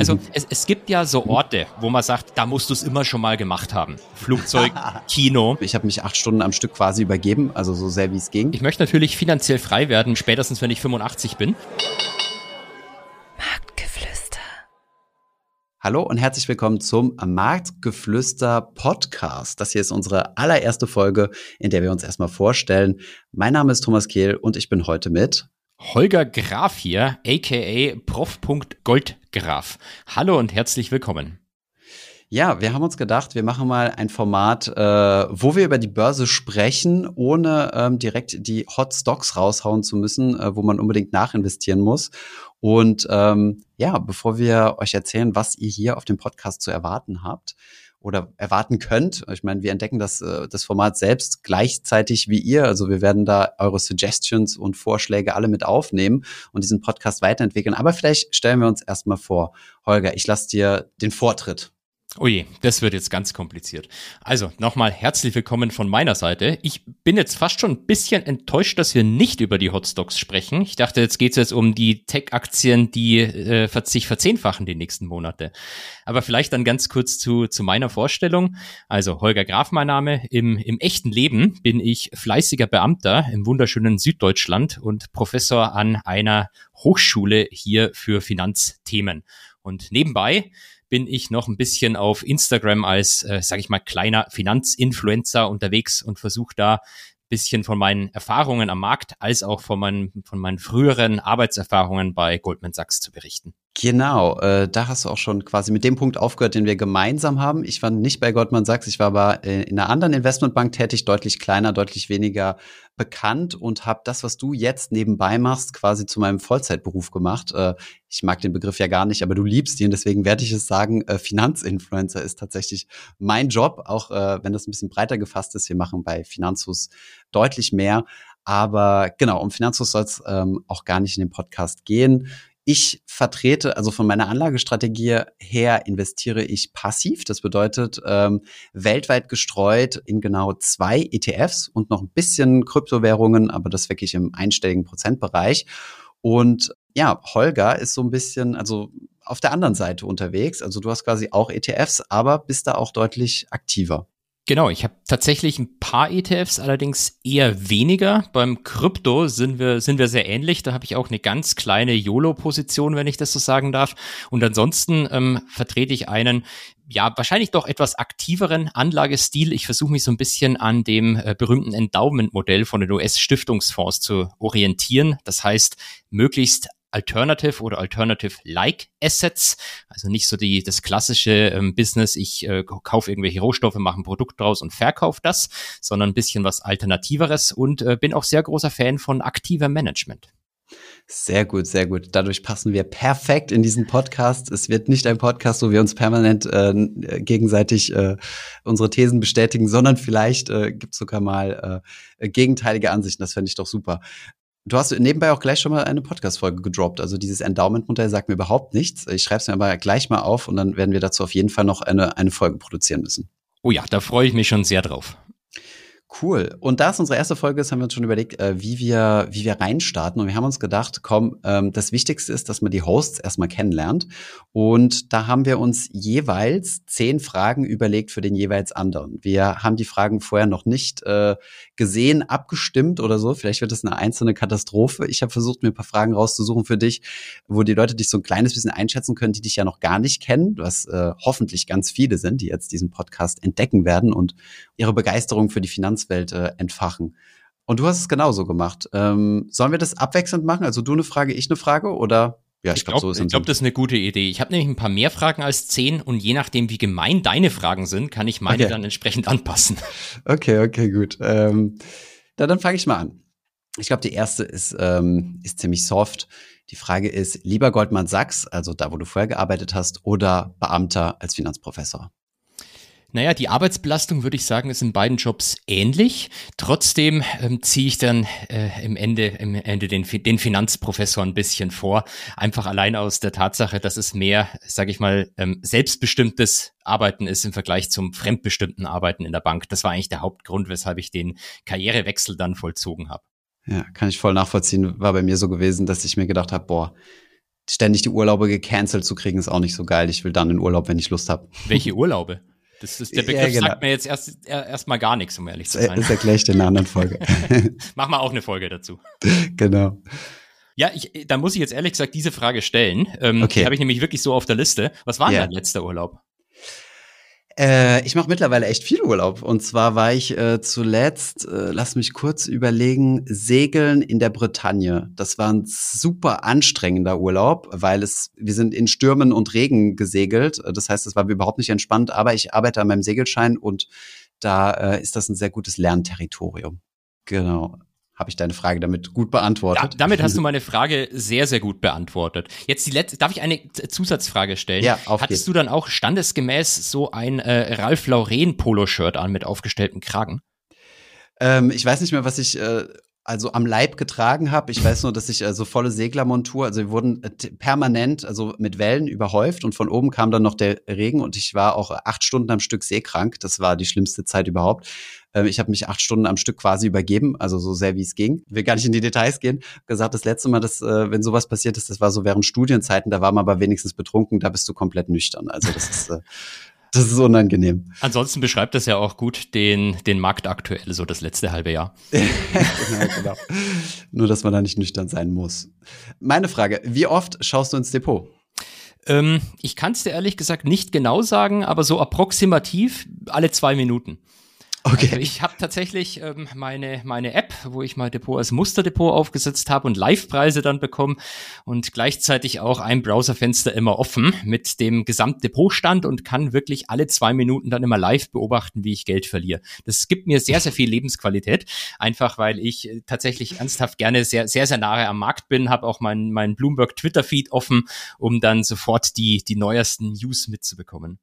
Also mhm. es, es gibt ja so Orte, wo man sagt, da musst du es immer schon mal gemacht haben. Flugzeug, Kino. Ich habe mich acht Stunden am Stück quasi übergeben, also so sehr wie es ging. Ich möchte natürlich finanziell frei werden, spätestens wenn ich 85 bin. Marktgeflüster. Hallo und herzlich willkommen zum Marktgeflüster Podcast. Das hier ist unsere allererste Folge, in der wir uns erstmal vorstellen. Mein Name ist Thomas Kehl und ich bin heute mit Holger Graf hier, aka Prof.Goldgraf. Hallo und herzlich willkommen. Ja, wir haben uns gedacht, wir machen mal ein Format, äh, wo wir über die Börse sprechen, ohne ähm, direkt die Hot Stocks raushauen zu müssen, äh, wo man unbedingt nachinvestieren muss. Und ähm, ja, bevor wir euch erzählen, was ihr hier auf dem Podcast zu erwarten habt, oder erwarten könnt. Ich meine, wir entdecken das, äh, das Format selbst gleichzeitig wie ihr. Also wir werden da eure Suggestions und Vorschläge alle mit aufnehmen und diesen Podcast weiterentwickeln. Aber vielleicht stellen wir uns erstmal vor. Holger, ich lasse dir den Vortritt. Oh je, das wird jetzt ganz kompliziert. Also nochmal herzlich willkommen von meiner Seite. Ich bin jetzt fast schon ein bisschen enttäuscht, dass wir nicht über die Hotstocks sprechen. Ich dachte, jetzt geht es jetzt um die Tech-Aktien, die äh, sich verzehnfachen die nächsten Monate. Aber vielleicht dann ganz kurz zu, zu meiner Vorstellung. Also Holger Graf mein Name. Im, Im echten Leben bin ich fleißiger Beamter im wunderschönen Süddeutschland und Professor an einer Hochschule hier für Finanzthemen. Und nebenbei bin ich noch ein bisschen auf Instagram als, äh, sage ich mal, kleiner Finanzinfluencer unterwegs und versuche da bisschen von meinen Erfahrungen am Markt als auch von meinen, von meinen früheren Arbeitserfahrungen bei Goldman Sachs zu berichten. Genau, äh, da hast du auch schon quasi mit dem Punkt aufgehört, den wir gemeinsam haben. Ich war nicht bei Goldman Sachs, ich war aber äh, in einer anderen Investmentbank tätig, deutlich kleiner, deutlich weniger bekannt und habe das, was du jetzt nebenbei machst, quasi zu meinem Vollzeitberuf gemacht. Äh, ich mag den Begriff ja gar nicht, aber du liebst ihn, deswegen werde ich es sagen, äh, Finanzinfluencer ist tatsächlich mein Job, auch äh, wenn das ein bisschen breiter gefasst ist. Wir machen bei Finanzus deutlich mehr. Aber genau, um Finanzus soll es ähm, auch gar nicht in dem Podcast gehen. Ich vertrete, also von meiner Anlagestrategie her investiere ich passiv. Das bedeutet ähm, weltweit gestreut in genau zwei ETFs und noch ein bisschen Kryptowährungen, aber das wirklich im einstelligen Prozentbereich. Und ja, Holger ist so ein bisschen, also auf der anderen Seite unterwegs. Also du hast quasi auch ETFs, aber bist da auch deutlich aktiver. Genau, ich habe tatsächlich ein paar ETFs, allerdings eher weniger. Beim Krypto sind wir, sind wir sehr ähnlich. Da habe ich auch eine ganz kleine YOLO-Position, wenn ich das so sagen darf. Und ansonsten ähm, vertrete ich einen, ja, wahrscheinlich doch etwas aktiveren Anlagestil. Ich versuche mich so ein bisschen an dem äh, berühmten Endowment-Modell von den US-Stiftungsfonds zu orientieren. Das heißt, möglichst Alternative oder Alternative-like Assets. Also nicht so die, das klassische ähm, Business, ich äh, kaufe irgendwelche Rohstoffe, mache ein Produkt draus und verkaufe das, sondern ein bisschen was Alternativeres und äh, bin auch sehr großer Fan von aktiver Management. Sehr gut, sehr gut. Dadurch passen wir perfekt in diesen Podcast. Es wird nicht ein Podcast, wo wir uns permanent äh, gegenseitig äh, unsere Thesen bestätigen, sondern vielleicht äh, gibt es sogar mal äh, gegenteilige Ansichten. Das fände ich doch super. Du hast nebenbei auch gleich schon mal eine Podcast-Folge gedroppt. Also dieses Endowment-Modell sagt mir überhaupt nichts. Ich schreibe es mir aber gleich mal auf und dann werden wir dazu auf jeden Fall noch eine, eine Folge produzieren müssen. Oh ja, da freue ich mich schon sehr drauf. Cool. Und da es unsere erste Folge ist, haben wir uns schon überlegt, äh, wie wir, wie wir reinstarten. Und wir haben uns gedacht, komm, ähm, das Wichtigste ist, dass man die Hosts erstmal kennenlernt. Und da haben wir uns jeweils zehn Fragen überlegt für den jeweils anderen. Wir haben die Fragen vorher noch nicht äh, gesehen, abgestimmt oder so. Vielleicht wird es eine einzelne Katastrophe. Ich habe versucht, mir ein paar Fragen rauszusuchen für dich, wo die Leute dich so ein kleines bisschen einschätzen können, die dich ja noch gar nicht kennen, was äh, hoffentlich ganz viele sind, die jetzt diesen Podcast entdecken werden und ihre Begeisterung für die Finanzen Finanzwelt äh, entfachen. Und du hast es genauso gemacht. Ähm, sollen wir das abwechselnd machen? Also du eine Frage, ich eine Frage oder? Ja, ich, glaube, glaub, so ich glaube, das ist eine gute Idee. Ich habe nämlich ein paar mehr Fragen als zehn und je nachdem, wie gemein deine Fragen sind, kann ich meine okay. dann entsprechend anpassen. Okay, okay, gut. Ähm, dann, dann fange ich mal an. Ich glaube, die erste ist, ähm, ist ziemlich soft. Die Frage ist, lieber Goldman Sachs, also da, wo du vorher gearbeitet hast, oder Beamter als Finanzprofessor? Naja, die Arbeitsbelastung würde ich sagen, ist in beiden Jobs ähnlich. Trotzdem ähm, ziehe ich dann äh, im Ende, im Ende den, den Finanzprofessor ein bisschen vor. Einfach allein aus der Tatsache, dass es mehr, sage ich mal, ähm, selbstbestimmtes Arbeiten ist im Vergleich zum fremdbestimmten Arbeiten in der Bank. Das war eigentlich der Hauptgrund, weshalb ich den Karrierewechsel dann vollzogen habe. Ja, kann ich voll nachvollziehen. War bei mir so gewesen, dass ich mir gedacht habe, boah, ständig die Urlaube gecancelt zu kriegen, ist auch nicht so geil. Ich will dann in Urlaub, wenn ich Lust habe. Welche Urlaube? Das ist, der Begriff ja, genau. sagt mir jetzt erst erstmal gar nichts, um ehrlich zu sein. Das erkläre ich in einer anderen Folge. Machen wir auch eine Folge dazu. Genau. Ja, ich, da muss ich jetzt ehrlich gesagt diese Frage stellen. Ähm, okay. Die habe ich nämlich wirklich so auf der Liste. Was war denn ja. dein letzter Urlaub? Äh, ich mache mittlerweile echt viel Urlaub. Und zwar war ich äh, zuletzt, äh, lass mich kurz überlegen, segeln in der Bretagne. Das war ein super anstrengender Urlaub, weil es, wir sind in Stürmen und Regen gesegelt. Das heißt, es war überhaupt nicht entspannt, aber ich arbeite an meinem Segelschein und da äh, ist das ein sehr gutes Lernterritorium. Genau habe ich deine Frage damit gut beantwortet. Da, damit hast du meine Frage sehr, sehr gut beantwortet. Jetzt die letzte, darf ich eine Zusatzfrage stellen? Ja, auf Hattest geht's. du dann auch standesgemäß so ein äh, Ralph Lauren Poloshirt an mit aufgestelltem Kragen? Ähm, ich weiß nicht mehr, was ich äh, also am Leib getragen habe. Ich weiß nur, dass ich also volle Seglermontur, also wir wurden äh, permanent, also mit Wellen überhäuft und von oben kam dann noch der Regen und ich war auch acht Stunden am Stück seekrank. Das war die schlimmste Zeit überhaupt. Ähm, ich habe mich acht Stunden am Stück quasi übergeben, also so sehr wie es ging. Will gar nicht in die Details gehen. Gesagt, das letzte Mal, dass, äh, wenn sowas passiert ist, das war so während Studienzeiten, da war man aber wenigstens betrunken, da bist du komplett nüchtern. Also das ist äh, das ist unangenehm. Ansonsten beschreibt das ja auch gut den, den Markt aktuell, so das letzte halbe Jahr. genau, genau. Nur, dass man da nicht nüchtern sein muss. Meine Frage, wie oft schaust du ins Depot? Ähm, ich kann es dir ehrlich gesagt nicht genau sagen, aber so approximativ alle zwei Minuten. Okay. Also ich habe tatsächlich ähm, meine, meine App, wo ich mein Depot als Musterdepot aufgesetzt habe und Live-Preise dann bekommen und gleichzeitig auch ein Browserfenster immer offen mit dem Gesamtdepotstand und kann wirklich alle zwei Minuten dann immer live beobachten, wie ich Geld verliere. Das gibt mir sehr, sehr viel Lebensqualität, einfach weil ich äh, tatsächlich ernsthaft gerne sehr, sehr, sehr nahe am Markt bin, habe auch meinen mein Bloomberg Twitter-Feed offen, um dann sofort die, die neuesten News mitzubekommen.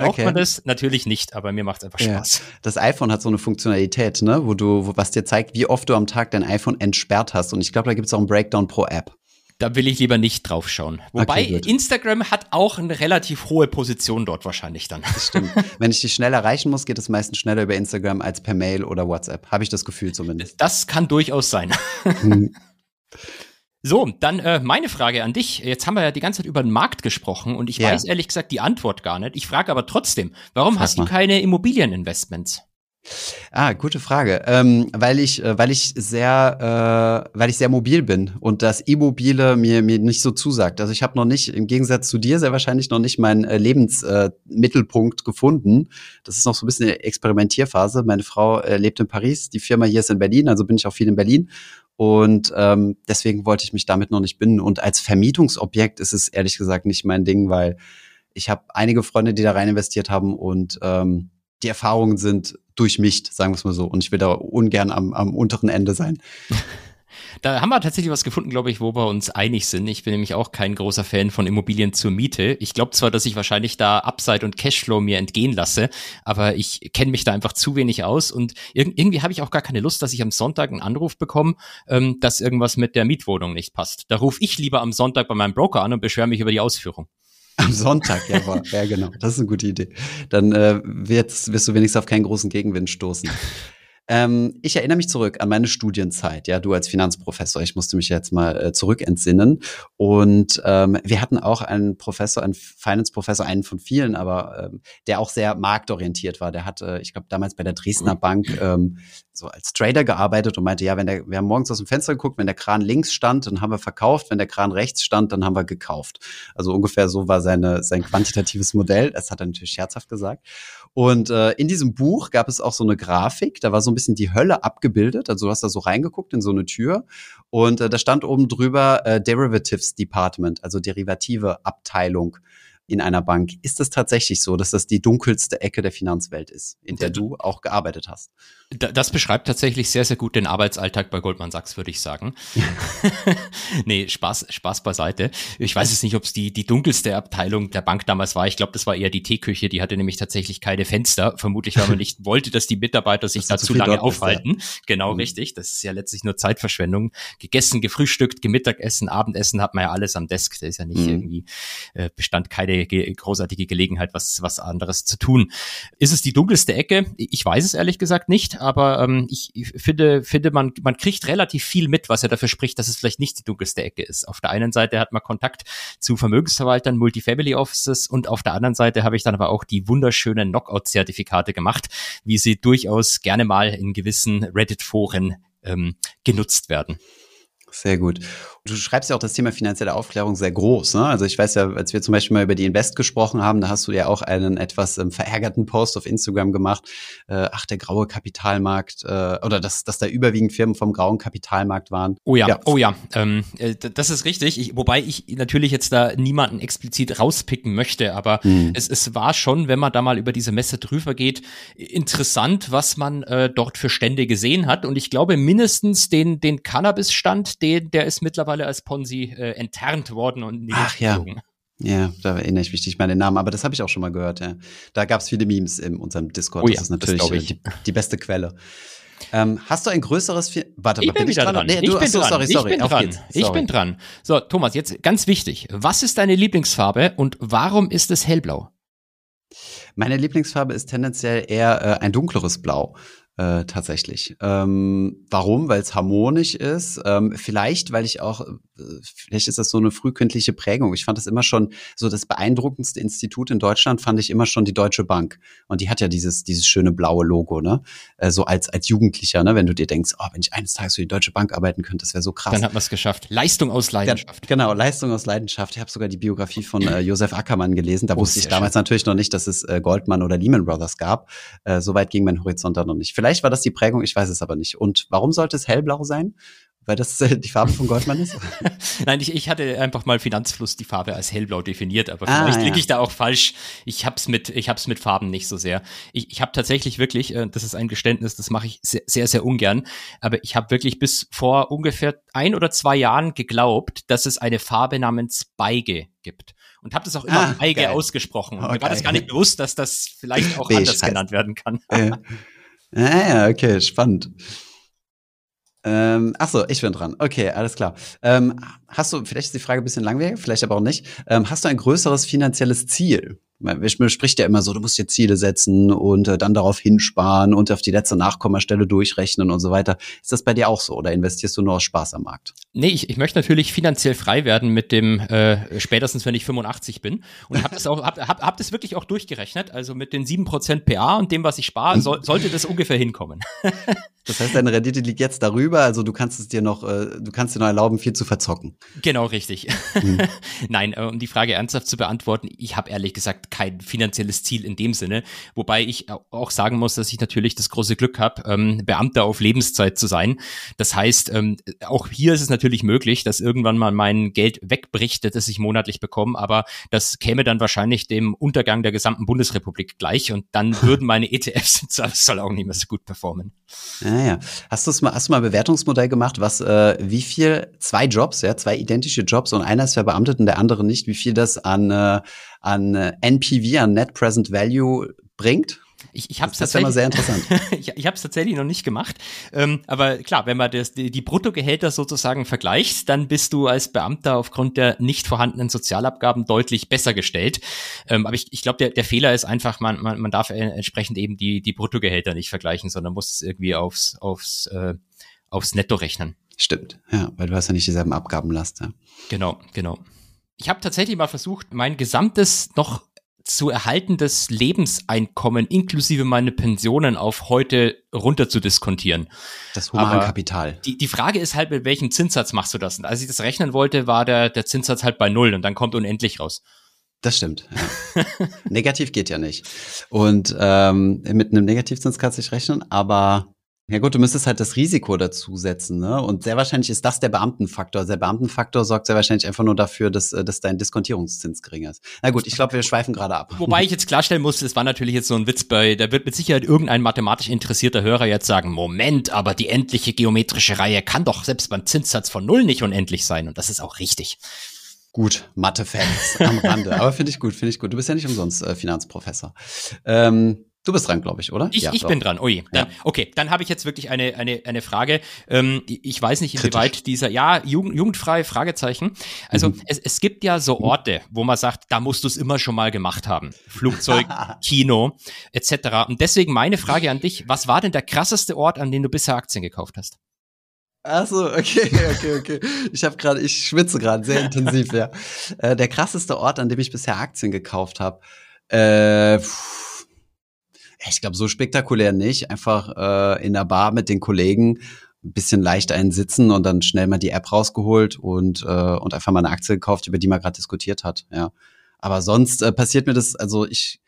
Braucht okay. man das? Natürlich nicht, aber mir macht es einfach Spaß. Ja. Das iPhone hat so eine Funktionalität, ne, wo du, wo, was dir zeigt, wie oft du am Tag dein iPhone entsperrt hast. Und ich glaube, da gibt es auch einen Breakdown pro App. Da will ich lieber nicht drauf schauen. Wobei okay, Instagram hat auch eine relativ hohe Position dort wahrscheinlich dann. Das stimmt. Wenn ich dich schnell erreichen muss, geht es meistens schneller über Instagram als per Mail oder WhatsApp. Habe ich das Gefühl zumindest. Das kann durchaus sein. Hm. So, dann äh, meine Frage an dich. Jetzt haben wir ja die ganze Zeit über den Markt gesprochen und ich ja. weiß ehrlich gesagt die Antwort gar nicht. Ich frage aber trotzdem, warum Frag hast mal. du keine Immobilieninvestments? Ah, gute Frage. Ähm, weil ich, äh, weil ich sehr, äh, weil ich sehr mobil bin und das Immobile mir mir nicht so zusagt. Also ich habe noch nicht, im Gegensatz zu dir, sehr wahrscheinlich noch nicht meinen äh, Lebensmittelpunkt äh, gefunden. Das ist noch so ein bisschen eine Experimentierphase. Meine Frau äh, lebt in Paris, die Firma hier ist in Berlin, also bin ich auch viel in Berlin und ähm, deswegen wollte ich mich damit noch nicht binden. Und als Vermietungsobjekt ist es ehrlich gesagt nicht mein Ding, weil ich habe einige Freunde, die da rein investiert haben und ähm, die Erfahrungen sind durchmischt, sagen wir es mal so. Und ich will da ungern am, am unteren Ende sein. Da haben wir tatsächlich was gefunden, glaube ich, wo wir uns einig sind. Ich bin nämlich auch kein großer Fan von Immobilien zur Miete. Ich glaube zwar, dass ich wahrscheinlich da Upside und Cashflow mir entgehen lasse, aber ich kenne mich da einfach zu wenig aus und irg irgendwie habe ich auch gar keine Lust, dass ich am Sonntag einen Anruf bekomme, ähm, dass irgendwas mit der Mietwohnung nicht passt. Da rufe ich lieber am Sonntag bei meinem Broker an und beschwere mich über die Ausführung. Am Sonntag, ja, ja genau. Das ist eine gute Idee. Dann äh, wirst, wirst du wenigstens auf keinen großen Gegenwind stoßen. Ähm, ich erinnere mich zurück an meine Studienzeit, ja, du als Finanzprofessor. Ich musste mich jetzt mal äh, zurückentsinnen. Und ähm, wir hatten auch einen Professor, einen Finance-Professor, einen von vielen, aber ähm, der auch sehr marktorientiert war. Der hat, äh, ich glaube, damals bei der Dresdner Bank ähm, so als Trader gearbeitet und meinte, ja, wenn der, wir haben morgens aus dem Fenster geguckt, wenn der Kran links stand, dann haben wir verkauft, wenn der Kran rechts stand, dann haben wir gekauft. Also ungefähr so war seine, sein quantitatives Modell. Das hat er natürlich scherzhaft gesagt. Und äh, in diesem Buch gab es auch so eine Grafik, da war so ein bisschen die Hölle abgebildet. Also du hast da so reingeguckt in so eine Tür und äh, da stand oben drüber äh, Derivatives Department, also derivative Abteilung in einer Bank. Ist es tatsächlich so, dass das die dunkelste Ecke der Finanzwelt ist, in der du auch gearbeitet hast? Das beschreibt tatsächlich sehr, sehr gut den Arbeitsalltag bei Goldman Sachs, würde ich sagen. nee, Spaß, Spaß beiseite. Ich weiß es nicht, ob es die, die dunkelste Abteilung der Bank damals war. Ich glaube, das war eher die Teeküche. Die hatte nämlich tatsächlich keine Fenster. Vermutlich, weil man nicht wollte, dass die Mitarbeiter sich da zu lange aufhalten. Ist, ja. Genau, mhm. richtig. Das ist ja letztlich nur Zeitverschwendung. Gegessen, gefrühstückt, Gemittagessen, Abendessen hat man ja alles am Desk. Da ist ja nicht mhm. irgendwie, äh, bestand keine ge großartige Gelegenheit, was, was anderes zu tun. Ist es die dunkelste Ecke? Ich weiß es ehrlich gesagt nicht, aber ähm, ich, ich finde, finde man, man kriegt relativ viel mit, was er dafür spricht, dass es vielleicht nicht die dunkelste Ecke ist. Auf der einen Seite hat man Kontakt zu Vermögensverwaltern, Multifamily Offices und auf der anderen Seite habe ich dann aber auch die wunderschönen Knockout-Zertifikate gemacht, wie sie durchaus gerne mal in gewissen Reddit-Foren ähm, genutzt werden. Sehr gut. Du schreibst ja auch das Thema finanzielle Aufklärung sehr groß. Ne? Also ich weiß ja, als wir zum Beispiel mal über die Invest gesprochen haben, da hast du ja auch einen etwas ähm, verärgerten Post auf Instagram gemacht. Äh, ach, der graue Kapitalmarkt äh, oder dass, dass da überwiegend Firmen vom grauen Kapitalmarkt waren. Oh ja, ja. oh ja, ähm, äh, das ist richtig. Ich, wobei ich natürlich jetzt da niemanden explizit rauspicken möchte, aber hm. es, es war schon, wenn man da mal über diese Messe drüber geht, interessant, was man äh, dort für Stände gesehen hat. Und ich glaube, mindestens den, den Cannabis-Stand, den, der ist mittlerweile als Ponzi äh, enttarnt worden und nicht Ach ja. Ja, da erinnere ich mich nicht mehr an den Namen, aber das habe ich auch schon mal gehört. Ja. Da gab es viele Memes in unserem Discord. Oh ja, das ist natürlich das die, die, beste Quelle. Ähm, hast du ein größeres? Fi Warte, ich bin, ich dran? dran. Nee, ich du, bin achso, dran. Sorry, sorry. Ich bin dran. Ich bin dran. So, Thomas, jetzt ganz wichtig. Was ist deine Lieblingsfarbe und warum ist es hellblau? Meine Lieblingsfarbe ist tendenziell eher äh, ein dunkleres Blau äh, tatsächlich. Ähm, warum? Weil es harmonisch ist. Ähm, vielleicht, weil ich auch, äh, vielleicht ist das so eine frühkindliche Prägung. Ich fand das immer schon so das beeindruckendste Institut in Deutschland fand ich immer schon die Deutsche Bank. Und die hat ja dieses dieses schöne blaue Logo, ne? Äh, so als als Jugendlicher, ne? Wenn du dir denkst, oh, wenn ich eines Tages für die Deutsche Bank arbeiten könnte, das wäre so krass. Dann hat man es geschafft. Leistung aus Leidenschaft. Ja, genau, Leistung aus Leidenschaft. Ich habe sogar die Biografie von äh, Josef Ackermann gelesen. Da oh, wusste ich damals schön. natürlich noch nicht, dass es äh, Goldman oder Lehman Brothers gab. Äh, Soweit ging mein Horizont da noch nicht. Vielleicht Vielleicht war das die Prägung, ich weiß es aber nicht. Und warum sollte es hellblau sein? Weil das äh, die Farbe von Goldman ist? Nein, ich, ich hatte einfach mal Finanzfluss die Farbe als hellblau definiert, aber ah, vielleicht liege ich da auch falsch. Ich hab's mit, ich hab's mit Farben nicht so sehr. Ich, ich habe tatsächlich wirklich, äh, das ist ein Geständnis, das mache ich sehr, sehr, sehr ungern, aber ich habe wirklich bis vor ungefähr ein oder zwei Jahren geglaubt, dass es eine Farbe namens Beige gibt und habe das auch immer ah, Beige geil. ausgesprochen. Und okay. mir war das gar nicht bewusst, dass das vielleicht auch Beige anders heißt. genannt werden kann. Äh. Ah okay, spannend. Ähm, ach so, ich bin dran. Okay, alles klar. Ähm, hast du, vielleicht ist die Frage ein bisschen langweilig, vielleicht aber auch nicht. Ähm, hast du ein größeres finanzielles Ziel? Man spricht ja immer so, du musst dir Ziele setzen und äh, dann darauf hinsparen und auf die letzte Nachkommastelle durchrechnen und so weiter. Ist das bei dir auch so oder investierst du nur aus Spaß am Markt? Nee, ich, ich möchte natürlich finanziell frei werden mit dem äh, spätestens, wenn ich 85 bin und habe das auch hab, hab, hab das wirklich auch durchgerechnet, also mit den 7% PA und dem, was ich spare, so, sollte das ungefähr hinkommen. das heißt, deine Rendite liegt jetzt darüber, also du kannst es dir noch, äh, du kannst dir noch erlauben, viel zu verzocken. Genau, richtig. Hm. Nein, äh, um die Frage ernsthaft zu beantworten, ich habe ehrlich gesagt kein finanzielles Ziel in dem Sinne. Wobei ich auch sagen muss, dass ich natürlich das große Glück habe, ähm, Beamter auf Lebenszeit zu sein. Das heißt, ähm, auch hier ist es natürlich möglich, dass irgendwann mal mein Geld wegbricht, das ich monatlich bekomme, aber das käme dann wahrscheinlich dem Untergang der gesamten Bundesrepublik gleich und dann würden meine ETFs soll auch nicht mehr so gut performen. Ja, ja. Hast du mal, hast du mal ein Bewertungsmodell gemacht, was äh, wie viel zwei Jobs, ja, zwei identische Jobs und einer ist verbeamtet und der andere nicht, wie viel das an äh, an äh, NPV, an Net Present Value bringt? Ich, ich habe es tatsächlich, sehr interessant. ich ich habe es tatsächlich noch nicht gemacht. Ähm, aber klar, wenn man das, die, die Bruttogehälter sozusagen vergleicht, dann bist du als Beamter aufgrund der nicht vorhandenen Sozialabgaben deutlich besser gestellt. Ähm, aber ich, ich glaube, der, der Fehler ist einfach, man, man, man darf entsprechend eben die, die Bruttogehälter nicht vergleichen, sondern muss es irgendwie aufs, aufs, äh, aufs Netto rechnen. Stimmt, ja, weil du hast ja nicht dieselben Abgabenlast. Ja. Genau, genau. Ich habe tatsächlich mal versucht, mein gesamtes noch zu erhaltendes Lebenseinkommen inklusive meine Pensionen auf heute runter zu diskontieren. Das Humankapital. Die, die Frage ist halt, mit welchem Zinssatz machst du das? Und als ich das rechnen wollte, war der, der Zinssatz halt bei null und dann kommt unendlich raus. Das stimmt. Ja. Negativ geht ja nicht. Und ähm, mit einem Negativzins kannst du nicht rechnen, aber ja gut, du müsstest halt das Risiko dazu setzen, ne? Und sehr wahrscheinlich ist das der Beamtenfaktor. Der Beamtenfaktor sorgt sehr wahrscheinlich einfach nur dafür, dass, äh, dass dein Diskontierungszins geringer ist. Na gut, ich glaube, wir schweifen gerade ab. Wobei ich jetzt klarstellen muss, das war natürlich jetzt so ein Witz bei, da wird mit Sicherheit irgendein mathematisch interessierter Hörer jetzt sagen, Moment, aber die endliche geometrische Reihe kann doch selbst beim Zinssatz von Null nicht unendlich sein. Und das ist auch richtig. Gut, Mathe-Fans am Rande. Aber finde ich gut, finde ich gut. Du bist ja nicht umsonst äh, Finanzprofessor. Ähm, Du bist dran, glaube ich, oder? Ich, ja, ich bin dran. Oh je. Dann, ja. Okay, dann habe ich jetzt wirklich eine, eine, eine Frage. Ähm, ich weiß nicht, inwieweit Kritisch. dieser, ja, Jugend, jugendfreie Fragezeichen. Also mhm. es, es gibt ja so mhm. Orte, wo man sagt, da musst du es immer schon mal gemacht haben. Flugzeug, Kino, etc. Und deswegen meine Frage an dich, was war denn der krasseste Ort, an dem du bisher Aktien gekauft hast? Ach so, okay, okay, okay. Ich habe gerade, ich schwitze gerade sehr intensiv, ja. Äh, der krasseste Ort, an dem ich bisher Aktien gekauft habe. Äh, ich glaube, so spektakulär nicht. Einfach äh, in der Bar mit den Kollegen ein bisschen leicht einen sitzen und dann schnell mal die App rausgeholt und, äh, und einfach mal eine Aktie gekauft, über die man gerade diskutiert hat. Ja. Aber sonst äh, passiert mir das, also ich,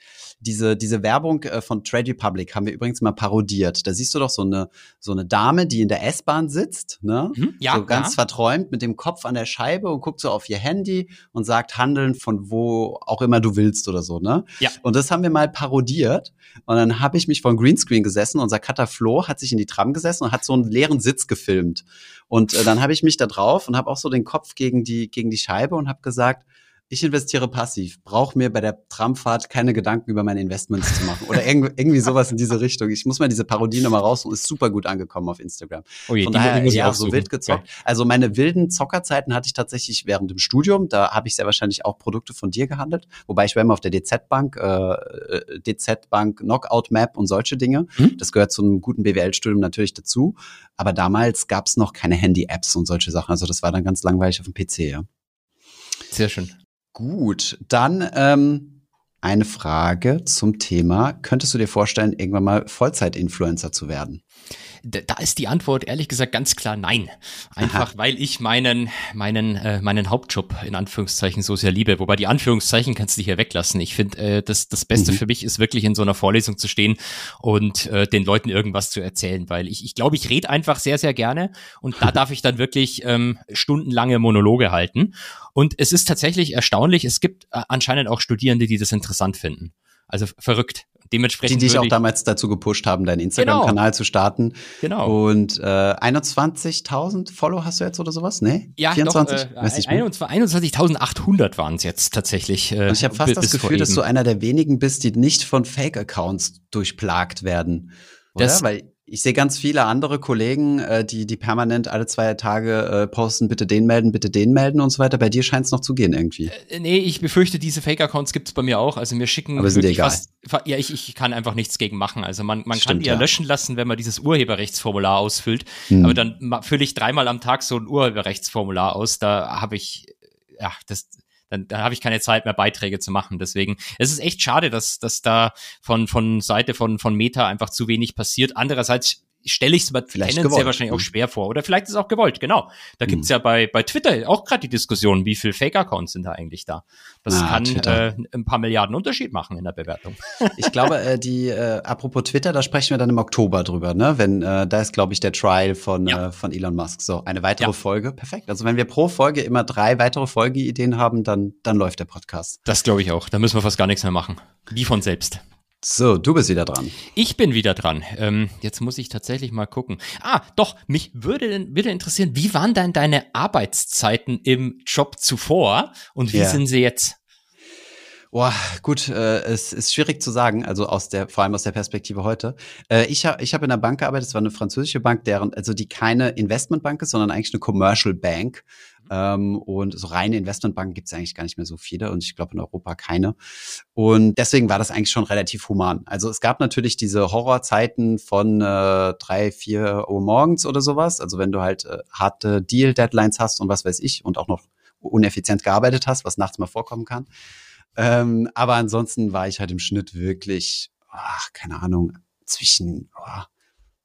diese, diese Werbung äh, von Trade Republic haben wir übrigens mal parodiert. Da siehst du doch so eine, so eine Dame, die in der S-Bahn sitzt, ne? Mhm, ja, so ganz ja. verträumt mit dem Kopf an der Scheibe und guckt so auf ihr Handy und sagt handeln von wo auch immer du willst oder so, ne? Ja. Und das haben wir mal parodiert. Und dann habe ich mich vor Greenscreen gesessen. Unser Cutter Flo hat sich in die Tram gesessen und hat so einen leeren Sitz gefilmt. Und äh, dann habe ich mich da drauf und habe auch so den Kopf gegen die, gegen die Scheibe und habe gesagt, ich investiere passiv, brauche mir bei der Tramfahrt keine Gedanken über meine Investments zu machen. Oder irgendwie sowas in diese Richtung. Ich muss mal diese Parodie nochmal raus und ist super gut angekommen auf Instagram. Oh je, Von daher, die muss ich ja, auch so wild gezockt. Okay. Also meine wilden Zockerzeiten hatte ich tatsächlich während dem Studium. Da habe ich sehr wahrscheinlich auch Produkte von dir gehandelt. Wobei ich war immer auf der DZ-Bank, äh, DZ-Bank Knockout Map und solche Dinge. Hm? Das gehört zu einem guten BWL-Studium natürlich dazu. Aber damals gab es noch keine Handy-Apps und solche Sachen. Also das war dann ganz langweilig auf dem PC, ja. Sehr schön. Gut, dann ähm, eine Frage zum Thema. Könntest du dir vorstellen, irgendwann mal Vollzeit-Influencer zu werden? Da ist die Antwort ehrlich gesagt ganz klar nein. Einfach Aha. weil ich meinen, meinen, äh, meinen Hauptjob in Anführungszeichen so sehr liebe. Wobei die Anführungszeichen kannst du hier weglassen. Ich finde, äh, das, das Beste mhm. für mich ist wirklich in so einer Vorlesung zu stehen und äh, den Leuten irgendwas zu erzählen, weil ich, ich glaube, ich rede einfach sehr, sehr gerne und da darf ich dann wirklich ähm, stundenlange Monologe halten. Und es ist tatsächlich erstaunlich, es gibt äh, anscheinend auch Studierende, die das interessant finden. Also verrückt. Dementsprechend die dich auch damals dazu gepusht haben, deinen Instagram-Kanal genau. zu starten. Genau. Und äh, 21.000 Follow hast du jetzt oder sowas? Nee? Ja, 24? Doch, äh, 21.800 waren es jetzt tatsächlich. Äh, Und ich habe fast das Gefühl, dass du einer der wenigen bist, die nicht von Fake-Accounts durchplagt werden. Oder? Das, Weil ich sehe ganz viele andere Kollegen, äh, die, die permanent alle zwei Tage äh, posten, bitte den melden, bitte den melden und so weiter. Bei dir scheint es noch zu gehen irgendwie. Äh, nee, ich befürchte, diese Fake-Accounts gibt es bei mir auch. Also mir schicken Aber sind egal. Fast, ja, ich, ich kann einfach nichts gegen machen. Also man, man Stimmt, kann die ja löschen lassen, wenn man dieses Urheberrechtsformular ausfüllt. Hm. Aber dann fülle ich dreimal am Tag so ein Urheberrechtsformular aus. Da habe ich, ja, das, dann, dann habe ich keine Zeit mehr, Beiträge zu machen. Deswegen, es ist echt schade, dass, dass da von, von Seite von, von Meta einfach zu wenig passiert. Andererseits stelle ich es mir vielleicht tendenziell wahrscheinlich auch mhm. schwer vor. Oder vielleicht ist es auch gewollt, genau. Da gibt's mhm. ja bei, bei Twitter auch gerade die Diskussion, wie viel Fake-Accounts sind da eigentlich da. Das ah, kann äh, ein paar Milliarden Unterschied machen in der Bewertung. Ich glaube, äh, die, äh, apropos Twitter, da sprechen wir dann im Oktober drüber, ne? Wenn, äh, da ist, glaube ich, der Trial von, ja. äh, von Elon Musk. So, eine weitere ja. Folge. Perfekt. Also wenn wir pro Folge immer drei weitere Folgeideen haben, dann, dann läuft der Podcast. Das glaube ich auch. Da müssen wir fast gar nichts mehr machen. Wie von selbst. So, du bist wieder dran. Ich bin wieder dran. Ähm, jetzt muss ich tatsächlich mal gucken. Ah, doch, mich würde, würde interessieren, wie waren denn deine Arbeitszeiten im Job zuvor und wie yeah. sind sie jetzt? Boah, gut, äh, es ist schwierig zu sagen, also aus der, vor allem aus der Perspektive heute. Äh, ich habe ich hab in einer Bank gearbeitet, es war eine französische Bank, deren, also die keine Investmentbank ist, sondern eigentlich eine Commercial Bank. Ähm, und so reine Investmentbanken gibt es eigentlich gar nicht mehr so viele und ich glaube in Europa keine. Und deswegen war das eigentlich schon relativ human. Also es gab natürlich diese Horrorzeiten von äh, drei, vier Uhr morgens oder sowas. Also wenn du halt äh, harte Deal-Deadlines hast und was weiß ich und auch noch uneffizient gearbeitet hast, was nachts mal vorkommen kann. Ähm, aber ansonsten war ich halt im Schnitt wirklich, ach, keine Ahnung, zwischen oh,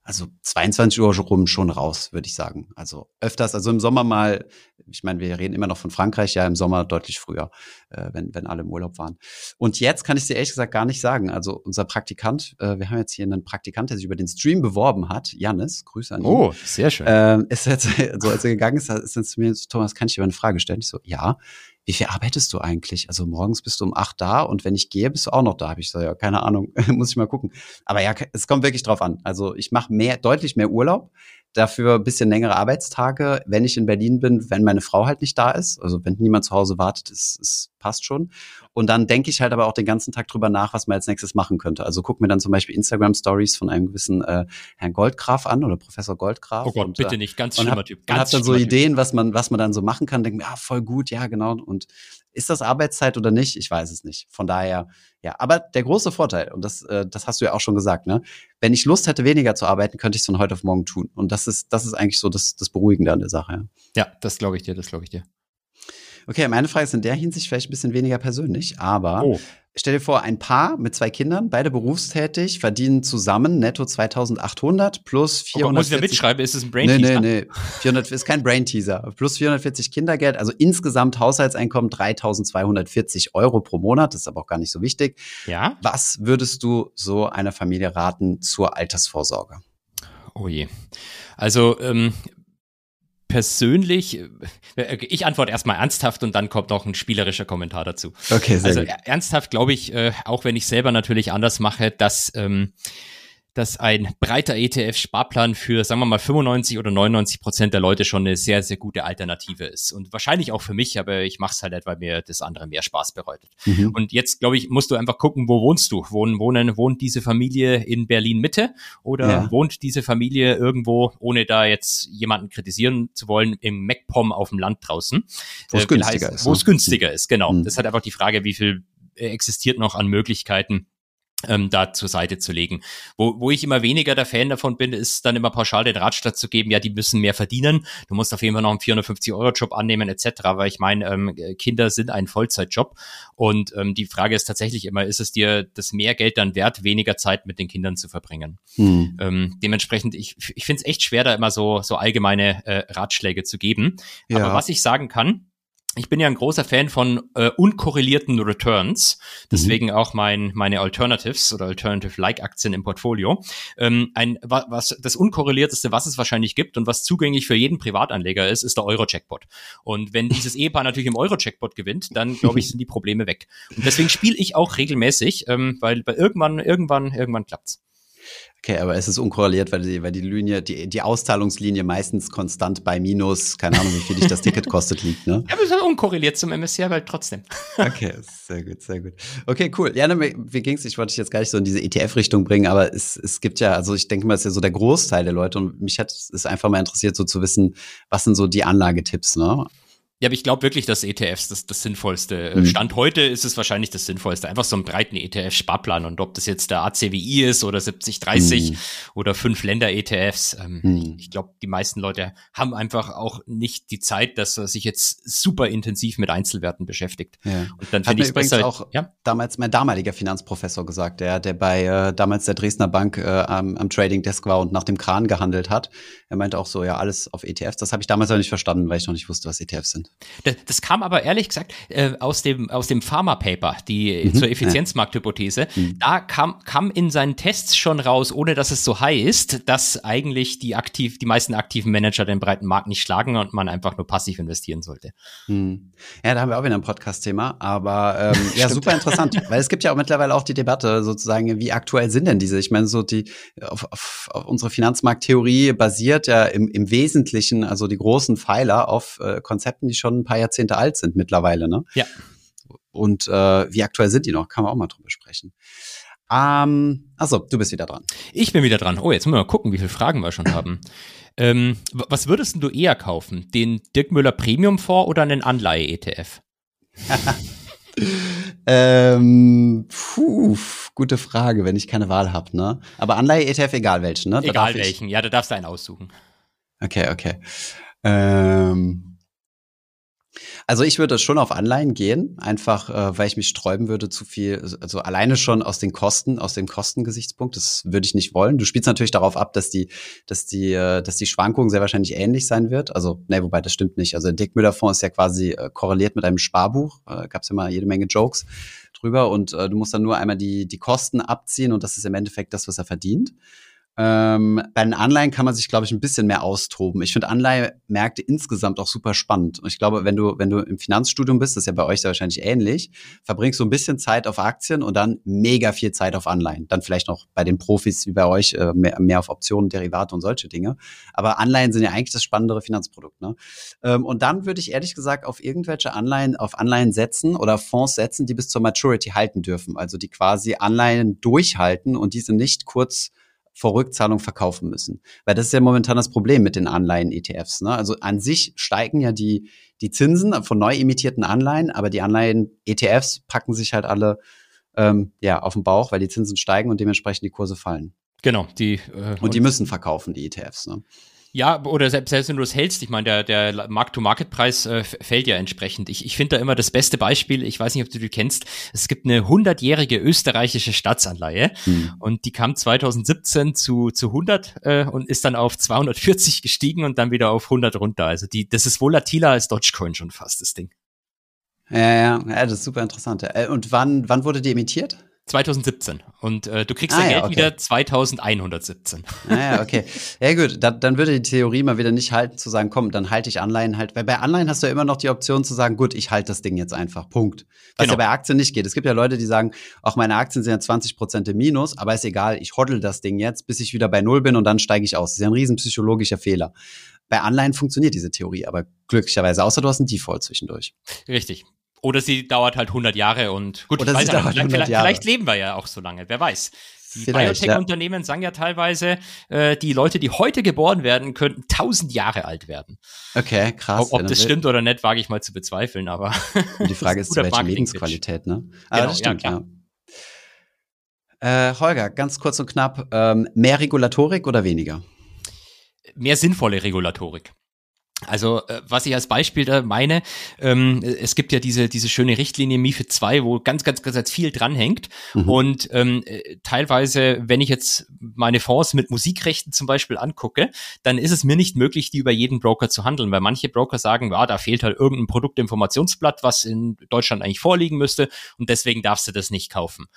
also 22 Uhr rum schon raus, würde ich sagen. Also öfters, also im Sommer mal, ich meine, wir reden immer noch von Frankreich, ja, im Sommer deutlich früher, äh, wenn, wenn alle im Urlaub waren. Und jetzt kann ich dir ehrlich gesagt gar nicht sagen. Also unser Praktikant, äh, wir haben jetzt hier einen Praktikant, der sich über den Stream beworben hat, Jannis, Grüße an ihn. Oh, sehr schön. Ähm, ist jetzt, so als er gegangen ist, ist er zu mir, Thomas, kann ich dir eine Frage stellen? Ich so, ja wie viel arbeitest du eigentlich? Also morgens bist du um acht da und wenn ich gehe, bist du auch noch da. Hab ich so, ja, keine Ahnung, muss ich mal gucken. Aber ja, es kommt wirklich drauf an. Also ich mache mehr, deutlich mehr Urlaub, dafür ein bisschen längere Arbeitstage, wenn ich in Berlin bin, wenn meine Frau halt nicht da ist. Also wenn niemand zu Hause wartet, ist, ist passt schon. Und dann denke ich halt aber auch den ganzen Tag drüber nach, was man als nächstes machen könnte. Also guck mir dann zum Beispiel Instagram-Stories von einem gewissen äh, Herrn Goldgraf an oder Professor Goldgraf. Oh Gott, und, bitte äh, nicht, ganz und schlimmer hab, Typ. und Ganz hab dann so Ideen, was man, was man dann so machen kann. Denke mir, ja, voll gut, ja, genau. Und ist das Arbeitszeit oder nicht? Ich weiß es nicht. Von daher, ja. Aber der große Vorteil, und das, äh, das hast du ja auch schon gesagt, ne? Wenn ich Lust hätte, weniger zu arbeiten, könnte ich es von heute auf morgen tun. Und das ist, das ist eigentlich so das, das Beruhigende an der Sache. Ja. Ja, das glaube ich dir, das glaube ich dir. Okay, meine Frage ist in der Hinsicht vielleicht ein bisschen weniger persönlich, aber Oh, stell dir vor, ein Paar mit zwei Kindern, beide berufstätig, verdienen zusammen netto 2800 plus oh Gott, muss ich da 440 mitschreiben? Ist es ein Brain Nee, Teaser? nee, nee. 400 ist kein Brain Teaser. Plus 440 Kindergeld, also insgesamt Haushaltseinkommen 3240 Euro pro Monat. Das ist aber auch gar nicht so wichtig. Ja? Was würdest du so einer Familie raten zur Altersvorsorge? Oh je. Also, ähm, persönlich, äh, ich antworte erstmal ernsthaft und dann kommt noch ein spielerischer Kommentar dazu. Okay, sehr Also gut. er- ernsthaft glaube ich, äh, auch wenn ich selber natürlich anders mache, dass, ähm, dass ein breiter ETF-Sparplan für, sagen wir mal, 95 oder 99 Prozent der Leute schon eine sehr, sehr gute Alternative ist. Und wahrscheinlich auch für mich, aber ich mache es halt nicht, weil mir das andere mehr Spaß bereitet. Mhm. Und jetzt, glaube ich, musst du einfach gucken, wo wohnst du? Wohnen, wohnen, wohnt diese Familie in Berlin Mitte oder Ja. wohnt diese Familie irgendwo, ohne da jetzt jemanden kritisieren zu wollen, im MacPom auf dem Land draußen? Wo es Äh, günstiger heißen, ist, Wo ne? es günstiger ist, genau. Mhm. Das ist halt einfach die Frage, wie viel äh, existiert noch an Möglichkeiten, ähm, da zur Seite zu legen. Wo, wo ich immer weniger der Fan davon bin, ist dann immer pauschal den Ratschlag zu geben, ja, die müssen mehr verdienen. Du musst auf jeden Fall noch einen 450-Euro-Job annehmen, etc., weil ich meine, ähm, Kinder sind ein Vollzeitjob. Und ähm, die Frage ist tatsächlich immer, ist es dir das mehr Geld dann wert, weniger Zeit mit den Kindern zu verbringen? Mhm. Ähm, dementsprechend, ich, ich finde es echt schwer, da immer so, so allgemeine äh, Ratschläge zu geben. Ja. Aber was ich sagen kann, ich bin ja ein großer Fan von äh, unkorrelierten Returns, deswegen auch mein, meine Alternatives oder Alternative-Like-Aktien im Portfolio. Ähm, ein, wa- was, das unkorrelierteste, was es wahrscheinlich gibt und was zugänglich für jeden Privatanleger ist, ist der Euro-Jackpot. Und wenn dieses Ehepaar natürlich im Euro-Jackpot gewinnt, dann glaube ich, sind die Probleme weg. Und deswegen spiele ich auch regelmäßig, ähm, weil, weil irgendwann, irgendwann, irgendwann klappt's. Okay, aber es ist unkorreliert, weil die, weil die Linie, die, die Auszahlungslinie meistens konstant bei minus, keine Ahnung, wie viel dich das Ticket kostet, liegt, ne? Ja, aber es ist unkorreliert zum MSCI, weil trotzdem. Okay, sehr gut, sehr gut. Okay, cool. Ja, ne, wie ging's? Ich wollte dich jetzt gar nicht so in diese ETF-Richtung bringen, aber es, es gibt ja, also ich denke mal, es ist ja so der Großteil der Leute und mich hat es einfach mal interessiert, so zu wissen, was sind so die Anlagetipps, ne? Ja, aber ich glaube wirklich, dass ETFs das, das Sinnvollste. Mhm. Stand heute ist es wahrscheinlich das Sinnvollste. Einfach so einen breiten ETF-Sparplan. Und ob das jetzt der ACWI ist oder 7030 Mhm. oder fünf Länder-ETFs. Ähm, Mhm. Ich, glaube, die meisten Leute haben einfach auch nicht die Zeit, dass er sich jetzt super intensiv mit Einzelwerten beschäftigt. Ja. Und dann Hat finde mir ich übrigens besser. auch ja? damals mein damaliger Finanzprofessor gesagt, der, der bei äh, damals der Dresdner Bank äh, am, am Trading Desk war und nach dem Kran gehandelt hat. Er meinte auch so, ja, alles auf ETFs. Das habe ich damals noch nicht verstanden, weil ich noch nicht wusste, was ETFs sind. Das, das kam aber ehrlich gesagt äh, aus dem aus dem Pharma Paper, die Mhm, zur Effizienzmarkthypothese. Mhm. Da kam kam in seinen Tests schon raus, ohne dass es so heißt, dass eigentlich die aktiv die meisten aktiven Manager den breiten Markt nicht schlagen und man einfach nur passiv investieren sollte. Hm. Ja, da haben wir auch wieder ein Podcast-Thema, aber ähm, ja, super interessant, weil es gibt ja auch mittlerweile auch die Debatte sozusagen, wie aktuell sind denn diese? Ich meine, so die auf, auf, auf unsere Finanzmarkttheorie basiert ja im, im Wesentlichen, also die großen Pfeiler auf äh, Konzepten, die schon ein paar Jahrzehnte alt sind mittlerweile, ne? Ja. Und äh, wie aktuell sind die noch? Kann man auch mal drüber sprechen. Ähm, achso, du bist wieder dran. Ich bin wieder dran. Oh, jetzt müssen wir mal gucken, wie viele Fragen wir schon haben. Ähm, was würdest du eher kaufen? Den Dirk Müller Premium Fonds oder einen Anleihe-ETF? Ähm, puh, gute Frage, wenn ich keine Wahl habe, ne? Aber Anleihe-ETF, egal welchen, ne? Da Egal welchen. Ja, da darfst du einen aussuchen. Okay, okay. Ähm, also ich würde schon auf Anleihen gehen, einfach äh, weil ich mich sträuben würde zu viel, also alleine schon aus den Kosten, aus dem Kostengesichtspunkt, das würde ich nicht wollen. Du spielst natürlich darauf ab, dass die, dass die, äh, dass die Schwankung sehr wahrscheinlich ähnlich sein wird. Also, ne, wobei das stimmt nicht. Also der Dick Müller Fonds ist ja quasi äh, korreliert mit einem Sparbuch. Äh, Gab es ja mal jede Menge Jokes drüber und äh, du musst dann nur einmal die, die Kosten abziehen und das ist im Endeffekt das, was er verdient. Ähm, bei den Anleihen kann man sich, glaube ich, ein bisschen mehr austoben. Ich finde Anleihemärkte insgesamt auch super spannend. Und ich glaube, wenn du, wenn du im Finanzstudium bist, das ist ja bei euch sehr wahrscheinlich ähnlich, verbringst du ein bisschen Zeit auf Aktien und dann mega viel Zeit auf Anleihen. Dann vielleicht noch bei den Profis wie bei euch äh, mehr, mehr auf Optionen, Derivate und solche Dinge. Aber Anleihen sind ja eigentlich das spannendere Finanzprodukt. Ne? Ähm, und dann würde ich ehrlich gesagt auf irgendwelche Anleihen, auf Anleihen setzen oder Fonds setzen, die bis zur Maturity halten dürfen. Also die quasi Anleihen durchhalten und diese nicht kurz vor Rückzahlung verkaufen müssen. Weil das ist ja momentan das Problem mit den Anleihen-ETFs. Ne? Also an sich steigen ja die, die Zinsen von neu emittierten Anleihen, aber die Anleihen-ETFs packen sich halt alle ähm, ja, auf den Bauch, weil die Zinsen steigen und dementsprechend die Kurse fallen. Genau, die äh, und die müssen verkaufen, die ETFs. Ne? Ja, oder selbst, selbst wenn du es hältst, ich meine, der, der Markt-to-Market-Preis äh, fällt ja entsprechend. Ich, ich finde da immer das beste Beispiel, ich weiß nicht, ob du die kennst, es gibt eine 100-jährige österreichische Staatsanleihe hm. und die kam 2017 zu, zu 100 äh, und ist dann auf 240 gestiegen und dann wieder auf 100 runter. Also die, das ist volatiler als Dogecoin schon fast, das Ding. Ja, ja, ja, das ist super interessant. Äh, und wann, wann wurde die emittiert? 2017 und äh, du kriegst ah, dein ja, Geld okay. wieder 2117. Ah, ja, okay. Ja gut, da, dann würde die Theorie mal wieder nicht halten zu sagen, komm, dann halte ich Anleihen halt, weil bei Anleihen hast du ja immer noch die Option zu sagen, gut, ich halte das Ding jetzt einfach, Punkt. Was genau. ja bei Aktien nicht geht. Es gibt ja Leute, die sagen, auch meine Aktien sind ja 20 Prozent im Minus, aber ist egal, ich hoddle das Ding jetzt, bis ich wieder bei Null bin und dann steige ich aus. Das ist ja ein riesen psychologischer Fehler. Bei Anleihen funktioniert diese Theorie, aber glücklicherweise, außer du hast einen Default zwischendurch. Richtig. Oder sie dauert halt 100 Jahre und gut, Oder sie dauert vielleicht, vielleicht, vielleicht, leben wir ja auch so lange, wer weiß. Die Biotech-Unternehmen ja. sagen ja teilweise, äh, die Leute, die heute geboren werden, könnten 1000 Jahre alt werden. Okay, krass. Ob, ob das stimmt oder nicht, wage ich mal zu bezweifeln, aber. die Frage ist, ist welche Lebensqualität, ne? Ah, genau, das stimmt, ja. ja. Äh, Holger, ganz kurz und knapp, ähm, mehr Regulatorik oder weniger? Mehr sinnvolle Regulatorik. Also, äh, was ich als Beispiel da meine, ähm, es gibt ja diese, diese schöne Richtlinie MIFID 2, wo ganz, ganz, ganz viel dranhängt. Mhm. Und ähm, äh, teilweise, wenn ich jetzt meine Fonds mit Musikrechten zum Beispiel angucke, dann ist es mir nicht möglich, die über jeden Broker zu handeln, weil manche Broker sagen, ja, da fehlt halt irgendein Produktinformationsblatt, was in Deutschland eigentlich vorliegen müsste und deswegen darfst du das nicht kaufen.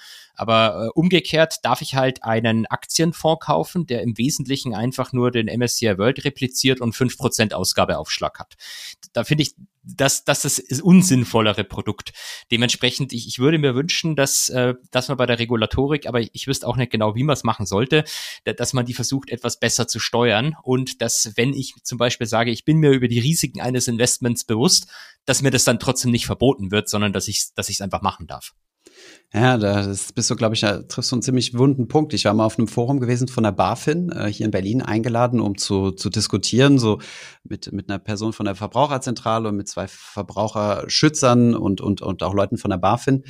Aber äh, umgekehrt darf ich halt einen Aktienfonds kaufen, der im Wesentlichen einfach nur den MSCI World repliziert und fünf Prozent Ausgabeaufschlag hat. Da finde ich, das, das ist das unsinnvollere Produkt. Dementsprechend, ich, ich würde mir wünschen, dass, äh, dass man bei der Regulatorik, aber ich, ich wüsste auch nicht genau, wie man es machen sollte, dass man die versucht, etwas besser zu steuern und dass, wenn ich zum Beispiel sage, ich bin mir über die Risiken eines Investments bewusst, dass mir das dann trotzdem nicht verboten wird, sondern dass ich dass ich es einfach machen darf. Ja, da bist du, glaube ich, da triffst du einen ziemlich wunden Punkt. Ich war mal auf einem Forum gewesen von der BaFin äh, hier in Berlin eingeladen, um zu, zu diskutieren, so mit, mit einer Person von der Verbraucherzentrale und mit zwei Verbraucherschützern und, und, und auch Leuten von der BaFin.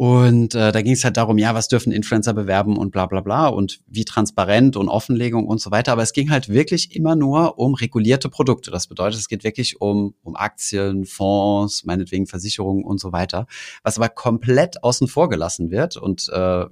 Und äh, da ging es halt darum, ja, was dürfen Influencer bewerben und bla bla bla und wie transparent und Offenlegung und so weiter. Aber es ging halt wirklich immer nur um regulierte Produkte. Das bedeutet, es geht wirklich um, um Aktien, Fonds, meinetwegen Versicherungen und so weiter. Was aber komplett außen vor gelassen wird und äh,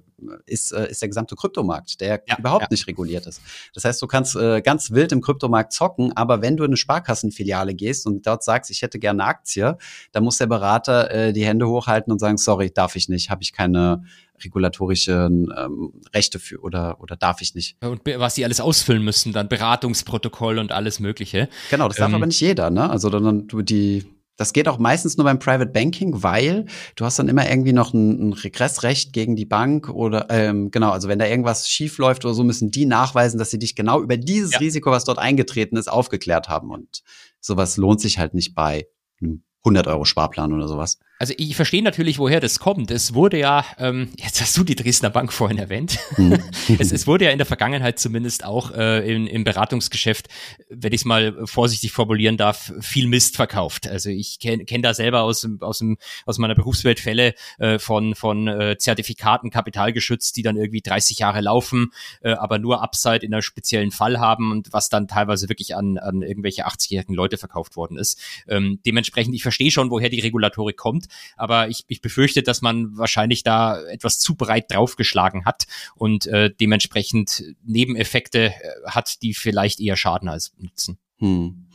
ist, äh, ist der gesamte Kryptomarkt, der ja, überhaupt ja. nicht reguliert ist. Das heißt, du kannst äh, ganz wild im Kryptomarkt zocken, aber wenn du in eine Sparkassenfiliale gehst und dort sagst, ich hätte gerne eine Aktie, dann muss der Berater äh, die Hände hochhalten und sagen, sorry, darf ich nicht, habe ich keine regulatorischen ähm, Rechte für oder oder darf ich nicht. Und was sie alles ausfüllen müssen, dann Beratungsprotokoll und alles Mögliche. Genau, das darf ähm, aber nicht jeder, ne? Also dann du die das geht auch meistens nur beim Private Banking, weil du hast dann immer irgendwie noch ein, ein Regressrecht gegen die Bank oder ähm, genau, also wenn da irgendwas schief läuft oder so, müssen die nachweisen, dass sie dich genau über dieses ja. Risiko, was dort eingetreten ist, aufgeklärt haben. Und sowas lohnt sich halt nicht bei einem 100 Euro Sparplan oder sowas. Also ich verstehe natürlich, woher das kommt. Es wurde ja, ähm, jetzt hast du die Dresdner Bank vorhin erwähnt, mhm. es, es, wurde ja in der Vergangenheit zumindest auch äh, in, im Beratungsgeschäft, wenn ich es mal vorsichtig formulieren darf, viel Mist verkauft. Also ich kenne kenn da selber aus, aus, dem, aus meiner Berufswelt Fälle äh, von, von äh, Zertifikaten kapitalgeschützt, die dann irgendwie 30 Jahre laufen, äh, aber nur Upside in einem speziellen Fall haben und was dann teilweise wirklich an, an irgendwelche 80-jährigen Leute verkauft worden ist. Ähm, dementsprechend, ich verstehe schon, woher die Regulatorik kommt. Aber ich, ich befürchte, dass man wahrscheinlich da etwas zu breit draufgeschlagen hat und äh, dementsprechend Nebeneffekte äh, hat, die vielleicht eher schaden als nutzen. Hm.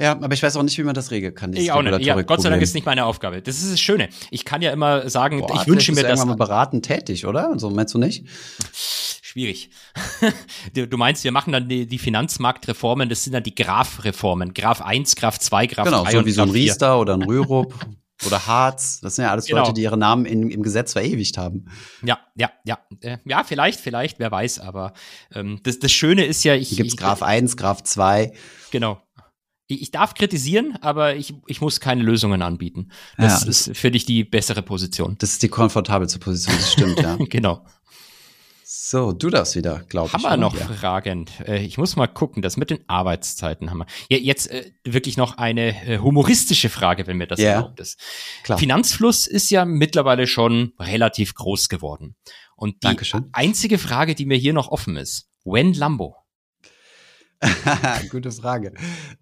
Ja, aber ich weiß auch nicht, wie man das regeln kann. Ich auch nicht. Ja, Gott sei Dank ist nicht meine Aufgabe. Das ist das Schöne. Ich kann ja immer sagen, Boah, ich wünsche mir das. mal beraten tätig, oder? So meinst du nicht? Schwierig. du meinst, wir machen dann die, die, Finanzmarktreformen, das sind dann die Graf-Reformen. Graf 1, Graf 2, Graf genau, 3 so wie so ein Riester oder ein Rürup oder Harz. Das sind ja alles genau. Leute, die ihre Namen in, im Gesetz verewigt haben. Ja, ja, ja. Äh, ja, vielleicht, vielleicht, wer weiß, aber ähm, das, das Schöne ist ja, ich. Hier gibt's Graf 1, Graf 2. Genau. Ich, ich darf kritisieren, aber ich, ich muss keine Lösungen anbieten. Das ja. ist für dich die bessere Position. Das ist die komfortabelste Position, das stimmt, ja. genau. So, du darfst wieder, glaube ich. Haben wir noch ja. Fragen? Äh, ich muss mal gucken, das mit den Arbeitszeiten haben wir. Ja, jetzt äh, wirklich noch eine äh, humoristische Frage, wenn mir das yeah. erlaubt ist. Klar. Finanzfluss ist ja mittlerweile schon relativ groß geworden. Und die Dankeschön. einzige Frage, die mir hier noch offen ist, when Lambo? Gute Frage.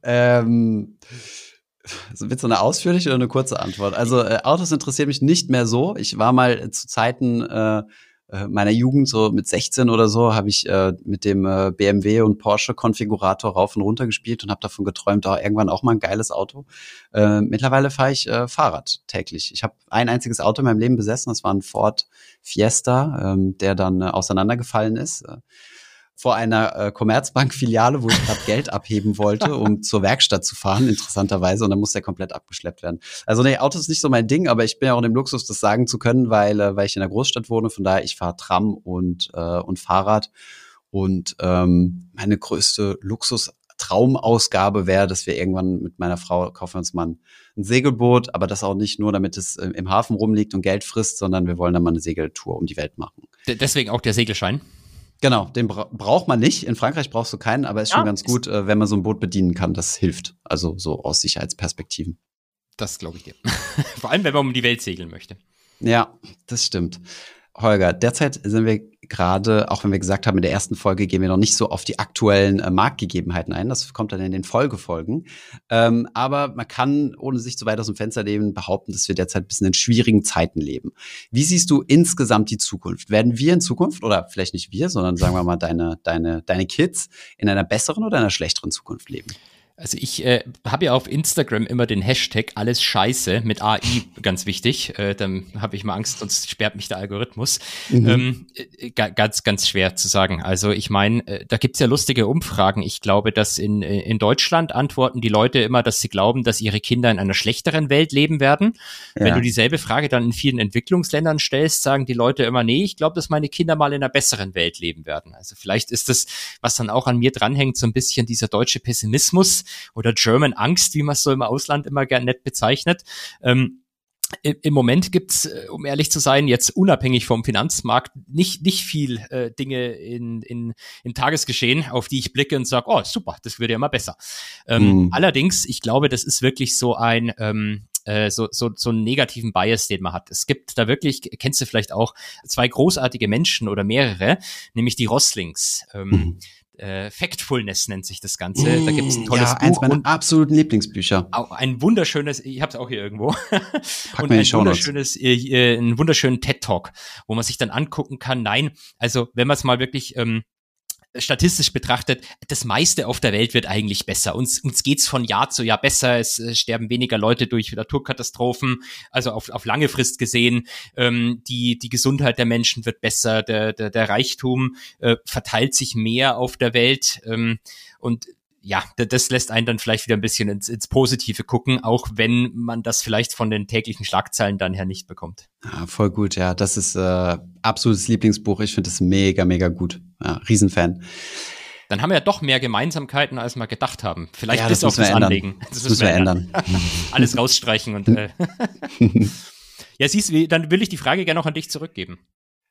Ähm, wird so eine ausführliche oder eine kurze Antwort? Also äh, Autos interessieren mich nicht mehr so. Ich war mal zu Zeiten äh, äh, meiner Jugend, so mit 16 oder so, habe ich äh, mit dem äh, BMW und Porsche Konfigurator rauf und runter gespielt und habe davon geträumt, da irgendwann auch mal ein geiles Auto. Äh, mittlerweile fahre ich äh, Fahrrad täglich. Ich habe ein einziges Auto in meinem Leben besessen, das war ein Ford Fiesta, ähm, der dann äh, auseinandergefallen ist. Vor einer äh, Commerzbank-Filiale, wo ich gerade Geld abheben wollte, um zur Werkstatt zu fahren, interessanterweise, und dann muss der komplett abgeschleppt werden. Also nee, Auto ist nicht so mein Ding, aber ich bin ja auch in dem Luxus, das sagen zu können, weil, äh, weil ich in der Großstadt wohne, von daher ich fahre Tram und, äh, und Fahrrad. Und ähm, meine größte Luxus Traumausgabe wäre, dass wir irgendwann mit meiner Frau kaufen uns mal ein, ein Segelboot, aber das auch nicht nur, damit es äh, im Hafen rumliegt und Geld frisst, sondern wir wollen dann mal eine Segeltour um die Welt machen. Deswegen auch der Segelschein? Genau, den bra braucht man nicht. In Frankreich brauchst du keinen, aber ist ja, schon ganz gut, äh, wenn man so ein Boot bedienen kann. Das hilft. Also so aus Sicherheitsperspektiven. Das glaube ich dir. Vor allem, wenn man um die Welt segeln möchte. Ja, das stimmt. Holger, derzeit sind wir gerade, auch wenn wir gesagt haben, in der ersten Folge gehen wir noch nicht so auf die aktuellen äh, Marktgegebenheiten ein. Das kommt dann in den Folgefolgen. Ähm, aber man kann, ohne sich zu weit aus dem Fenster leben, behaupten, dass wir derzeit ein bisschen in schwierigen Zeiten leben. Wie siehst du insgesamt die Zukunft? Werden wir in Zukunft, oder vielleicht nicht wir, sondern sagen wir mal deine, deine, deine Kids, in einer besseren oder einer schlechteren Zukunft leben? Also ich äh, habe ja auf Instagram immer den Hashtag alles Scheiße mit AI ganz wichtig. Äh, dann habe ich mal Angst, sonst sperrt mich der Algorithmus. Mhm. Ähm, äh, ganz, ganz schwer zu sagen. Also ich meine, äh, da gibt's ja lustige Umfragen. Ich glaube, dass in, äh, in Deutschland antworten die Leute immer, dass sie glauben, dass ihre Kinder in einer schlechteren Welt leben werden. Ja. Wenn du dieselbe Frage dann in vielen Entwicklungsländern stellst, sagen die Leute immer, nee, ich glaube, dass meine Kinder mal in einer besseren Welt leben werden. Also vielleicht ist das, was dann auch an mir dranhängt, so ein bisschen dieser deutsche Pessimismus oder German Angst, wie man es so im Ausland immer gern nett bezeichnet. Ähm, im Moment gibt's, äh, um ehrlich zu sein, jetzt unabhängig vom Finanzmarkt nicht, nicht viel äh, Dinge in, in, im Tagesgeschehen, auf die ich blicke und sage, oh, super, das würde ja immer besser. Ähm, mm. Allerdings, ich glaube, das ist wirklich so ein, ähm, äh, so, so, so einen negativen Bias, den man hat. Es gibt da wirklich, kennst du vielleicht auch, zwei großartige Menschen oder mehrere, nämlich die Rosslings. Ähm, mm äh, Factfulness nennt sich das Ganze. Da gibt es ein tolles ja, Buch. Eins meiner absoluten Lieblingsbücher. Auch ein wunderschönes, ich habe es auch hier irgendwo. und ein wunderschönes, äh, äh, einen wunderschönen TED Talk, wo man sich dann angucken kann. Nein, also wenn man es mal wirklich ähm, statistisch betrachtet, das meiste auf der Welt wird eigentlich besser. Uns, uns geht's von Jahr zu Jahr besser. Es äh, sterben weniger Leute durch Naturkatastrophen. Also auf, auf lange Frist gesehen, ähm, die, die Gesundheit der Menschen wird besser. Der, der, der Reichtum äh, verteilt sich mehr auf der Welt. Ähm, und ja, das lässt einen dann vielleicht wieder ein bisschen ins, ins Positive gucken, auch wenn man das vielleicht von den täglichen Schlagzeilen dann her nicht bekommt. Ja, voll gut, ja. Das ist äh, absolutes Lieblingsbuch. Ich finde es mega, mega gut. Ja, Riesenfan. Dann haben wir ja doch mehr Gemeinsamkeiten, als wir gedacht haben. Vielleicht ja, bis auf das Anlegen. Das, das müssen wir ändern. ändern. Alles rausstreichen und äh. ja, siehst du, dann will ich die Frage gerne noch an dich zurückgeben.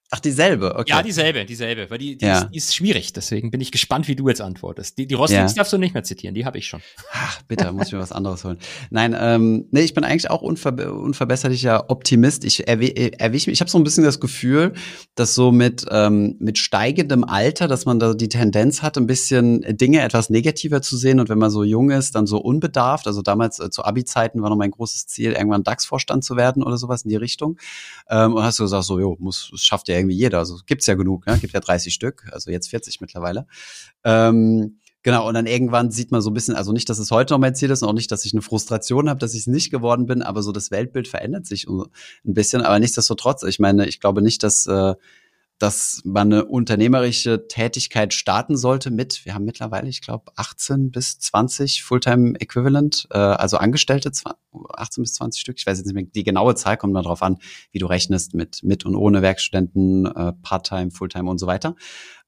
Ach, dieselbe, okay. Ja, dieselbe, dieselbe, weil die, die, ja. ist, die ist schwierig, deswegen bin ich gespannt, wie du jetzt antwortest. Die, die Rostings ja. darfst du nicht mehr zitieren, die habe ich schon. Ach, bitte, muss ich mir was anderes holen. Nein, ähm, nee, ich bin eigentlich auch unver unverbesserlicher Optimist. Ich erwische mich, ich habe so ein bisschen das Gefühl, dass so mit, ähm, mit steigendem Alter, dass man da die Tendenz hat, ein bisschen Dinge etwas negativer zu sehen und wenn man so jung ist, dann so unbedarft. Also damals äh, zu Abi-Zeiten war noch mein großes Ziel, irgendwann DAX-Vorstand zu werden oder sowas in die Richtung. Ähm, und hast du gesagt, so, jo, muss, das schafft irgendwie jeder. Also gibt's ja genug, ne? gibt ja 30 Stück, also jetzt 40 mittlerweile. Ähm, genau, und dann irgendwann sieht man so ein bisschen, also nicht, dass es heute noch mein Ziel ist und auch nicht, dass ich eine Frustration habe, dass ich es nicht geworden bin, aber so das Weltbild verändert sich ein bisschen. Aber nichtsdestotrotz, ich meine, ich glaube nicht, dass äh, dass man eine unternehmerische Tätigkeit starten sollte mit, wir haben mittlerweile, ich glaube, 18 bis 20 Fulltime Equivalent, äh, also Angestellte, 18 bis 20 Stück. Ich weiß jetzt nicht mehr, die genaue Zahl kommt darauf an, wie du rechnest mit mit und ohne Werkstudenten, äh, Part-Time, Fulltime und so weiter.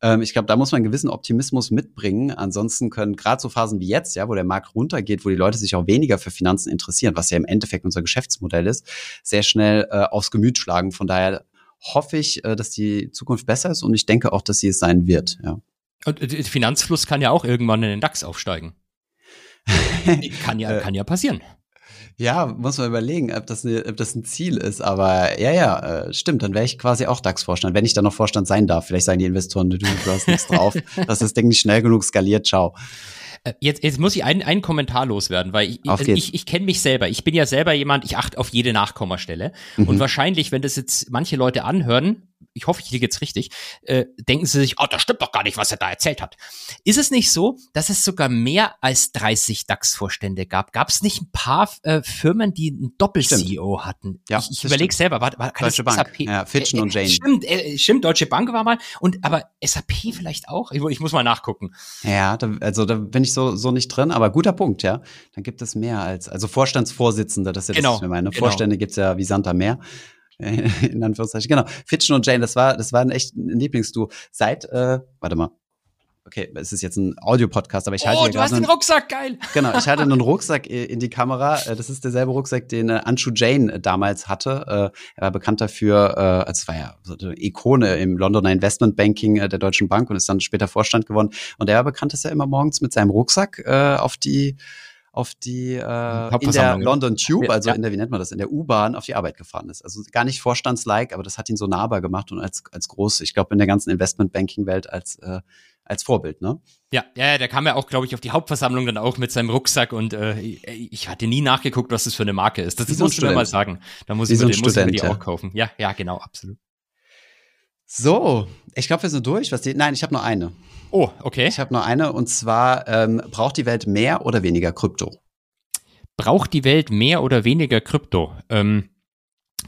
Ähm, ich glaube, da muss man einen gewissen Optimismus mitbringen. Ansonsten können gerade so Phasen wie jetzt, ja, wo der Markt runtergeht, wo die Leute sich auch weniger für Finanzen interessieren, was ja im Endeffekt unser Geschäftsmodell ist, sehr schnell äh, aufs Gemüt schlagen. Von daher hoffe ich, äh, dass die Zukunft besser ist und ich denke auch, dass sie es sein wird. Ja. Und der Finanzfluss kann ja auch irgendwann in den DAX aufsteigen. kann ja, äh, kann ja passieren. Ja, muss man überlegen, ob das, eine, ob das ein Ziel ist. Aber ja, ja, äh, stimmt. Dann wäre ich quasi auch DAX-Vorstand, wenn ich dann noch Vorstand sein darf. Vielleicht sagen die Investoren, du, du hast nichts drauf, dass das Ding nicht schnell genug skaliert. Ciao. Äh, jetzt, jetzt muss ich einen, einen Kommentar loswerden, weil ich, ich, ich, ich kenne mich selber. Ich bin ja selber jemand, ich achte auf jede Nachkommastelle. Mhm. Und wahrscheinlich, wenn das jetzt manche Leute anhören, ich hoffe, ich liege jetzt richtig, äh, denken sie sich, oh, das stimmt doch gar nicht, was er da erzählt hat. Ist es nicht so, dass es sogar mehr als 30 DAX-Vorstände gab? Gab es nicht ein paar äh, Firmen, die einen Doppel-CEO hatten? Ja, ich ich überlege selber, war, war Deutsche Bank, SAP? ja, Fitchen äh, und Jane. Stimmt, äh, stimmt, Deutsche Bank war mal, und aber SAP vielleicht auch? Ich, ich muss mal nachgucken. Ja, da, also da bin ich so, so nicht drin, aber guter Punkt, ja. Dann gibt es mehr als, also Vorstandsvorsitzende, das ist ja genau, das, was ich meine. Genau. Vorstände gibt's ja wie Santa mehr. in Anführungszeichen. Genau. Fitchen und Jane, das war, das war ein echt ein Lieblingsduo. Seit, äh, warte mal. Okay, es ist jetzt ein Audio-Podcast, aber ich halte oh, du hast einen, den Rucksack, geil. Genau, ich halte einen Rucksack in die Kamera. Äh, das ist derselbe Rucksack, den äh, Anshu Jane äh, damals hatte. Er war bekannt dafür, als war ja so eine Ikone im Londoner Investment Banking der Deutschen Bank und ist dann später Vorstand geworden. Und er war bekannt, dass er immer morgens mit seinem Rucksack auf die auf die äh, in der London Tube, also ja. in der, wie nennt man das, in der U-Bahn auf die Arbeit gefahren ist. Also gar nicht vorstandslike, aber das hat ihn so nahbar gemacht und als, als groß, ich glaube, in der ganzen Investment-Banking-Welt als, äh, als Vorbild, ne? Ja, ja, der kam ja auch, glaube ich, auf die Hauptversammlung dann auch mit seinem Rucksack und äh, ich hatte nie nachgeguckt, was das für eine Marke ist. Das, das muss ich mir mal sagen. Da muss ich, mir, den, muss ich mir die auch kaufen. Ja, ja, genau, absolut. So, ich glaube, wir sind durch. Was die, nein, ich habe noch eine. Oh, okay. Ich habe noch eine und zwar ähm, braucht die Welt mehr oder weniger Krypto? Braucht die Welt mehr oder weniger Krypto? Ähm,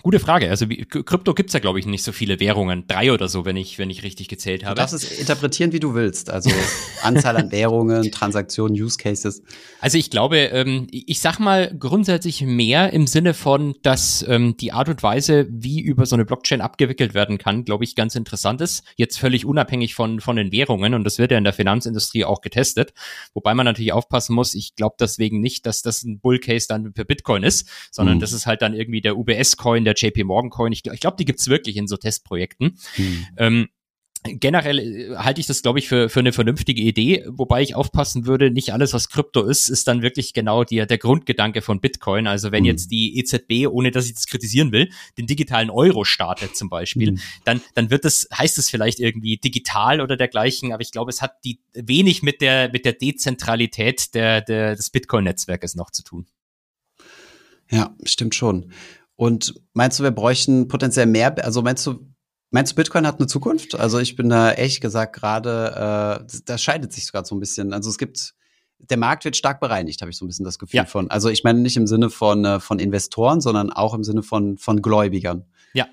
Gute Frage. Also wie, Krypto gibt's ja, glaube ich, nicht so viele Währungen. Drei oder so, wenn ich, wenn ich richtig gezählt habe. Du darfst es interpretieren, wie du willst. Also Anzahl an Währungen, Transaktionen, Use Cases. Also ich glaube, ähm, ich sag mal grundsätzlich mehr im Sinne von, dass ähm, die Art und Weise, wie über so eine Blockchain abgewickelt werden kann, glaube ich, ganz interessant ist. Jetzt völlig unabhängig von, von den Währungen. Und das wird ja in der Finanzindustrie auch getestet. Wobei man natürlich aufpassen muss. Ich glaube deswegen nicht, dass das ein Bullcase dann für Bitcoin ist, sondern mhm. das ist halt dann irgendwie der UBS-Coin, der der JP Morgan Coin. Ich, ich glaube, die gibt's wirklich in so Testprojekten. Hm. Ähm, generell äh, halte ich das, glaube ich, für, für eine vernünftige Idee, wobei ich aufpassen würde, nicht alles, was Krypto ist, ist dann wirklich genau die, der Grundgedanke von Bitcoin. Also wenn mhm. jetzt die EZB, ohne dass ich das kritisieren will, den digitalen Euro startet zum Beispiel, mhm. dann, dann wird es, heißt es vielleicht irgendwie digital oder dergleichen, aber ich glaube, es hat die wenig mit der, mit der Dezentralität der, der, des Bitcoin-Netzwerkes noch zu tun. Ja, stimmt schon. Und meinst du, wir bräuchten potenziell mehr, also meinst du, meinst du, Bitcoin hat eine Zukunft? Also ich bin da ehrlich gesagt gerade, äh, das scheidet sich sogar so ein bisschen. Also es gibt, der Markt wird stark bereinigt, habe ich so ein bisschen das Gefühl ja. von. Also ich meine nicht im Sinne von, äh, von Investoren, sondern auch im Sinne von, von Gläubigern. Ja.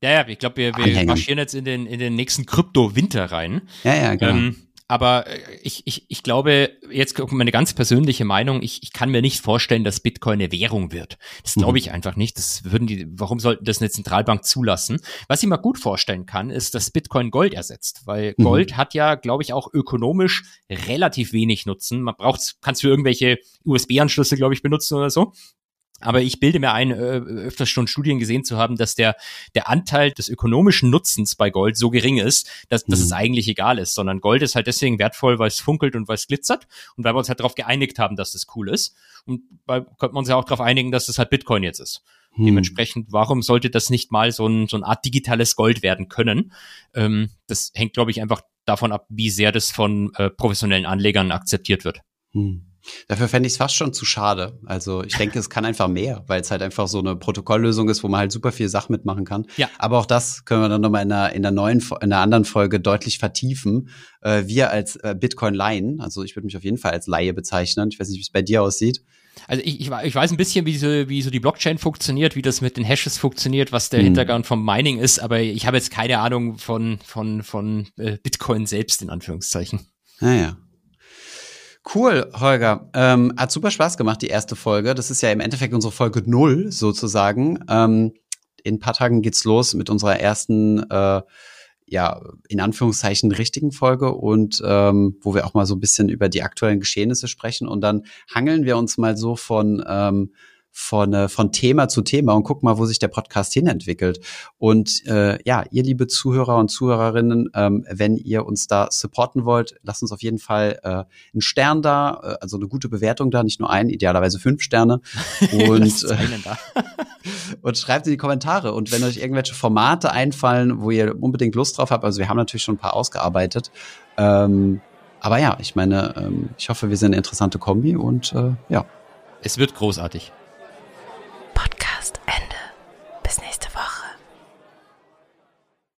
Ja, ja, ich glaube, wir, wir marschieren jetzt in den, in den nächsten Krypto-Winter rein. Ja, ja, genau. Ähm, aber äh, ich, ich, ich glaube, jetzt kommt meine ganz persönliche Meinung, ich, ich kann mir nicht vorstellen, dass Bitcoin eine Währung wird. Das glaube mhm. ich einfach nicht. Das würden die, warum sollten das eine Zentralbank zulassen? Was ich mir gut vorstellen kann, ist, dass Bitcoin Gold ersetzt, weil mhm. Gold hat ja, glaube ich, auch ökonomisch relativ wenig Nutzen. Man braucht, kannst für irgendwelche USB-Anschlüsse, glaube ich, benutzen oder so. Aber ich bilde mir ein, äh, öfters schon Studien gesehen zu haben, dass der, der Anteil des ökonomischen Nutzens bei Gold so gering ist, dass, dass mhm. es eigentlich egal ist, sondern Gold ist halt deswegen wertvoll, weil es funkelt und weil es glitzert und weil wir uns halt darauf geeinigt haben, dass das cool ist. Und weil könnte man uns ja auch darauf einigen, dass das halt Bitcoin jetzt ist. Mhm. Dementsprechend, warum sollte das nicht mal so, ein, so eine Art digitales Gold werden können? Ähm, das hängt, glaube ich, einfach davon ab, wie sehr das von äh, professionellen Anlegern akzeptiert wird. Mhm. Dafür fände ich es fast schon zu schade. Also ich denke, es kann einfach mehr, weil es halt einfach so eine Protokolllösung ist, wo man halt super viel Sachen mitmachen kann. Ja. Aber auch das können wir dann nochmal in einer, in einer neuen, in einer anderen Folge deutlich vertiefen. Äh, wir als äh, Bitcoin-Laien, also ich würde mich auf jeden Fall als Laie bezeichnen. Ich weiß nicht, wie es bei dir aussieht. Also ich, ich, ich weiß ein bisschen, wie so, wie so die Blockchain funktioniert, wie das mit den Hashes funktioniert, was der hm. Hintergrund vom Mining ist, aber ich habe jetzt keine Ahnung von, von, von äh, Bitcoin selbst, in Anführungszeichen. Naja. Ah, Cool, Holger. Ähm, hat super Spaß gemacht, die erste Folge. Das ist ja im Endeffekt unsere Folge null sozusagen. Ähm, in ein paar Tagen geht's los mit unserer ersten, äh, ja, in Anführungszeichen richtigen Folge und ähm, wo wir auch mal so ein bisschen über die aktuellen Geschehnisse sprechen. Und dann hangeln wir uns mal so von ähm, von, äh, von Thema zu Thema und guck mal, wo sich der Podcast hinentwickelt. Und äh, ja, ihr liebe Zuhörer und Zuhörerinnen, ähm, wenn ihr uns da supporten wollt, lasst uns auf jeden Fall äh, einen Stern da, äh, also eine gute Bewertung da, nicht nur einen, idealerweise fünf Sterne. Und, äh, und schreibt in die Kommentare. Und wenn euch irgendwelche Formate einfallen, wo ihr unbedingt Lust drauf habt, also wir haben natürlich schon ein paar ausgearbeitet. Ähm, aber ja, ich meine, ähm, ich hoffe, wir sind eine interessante Kombi und äh, ja. Es wird großartig. podcast and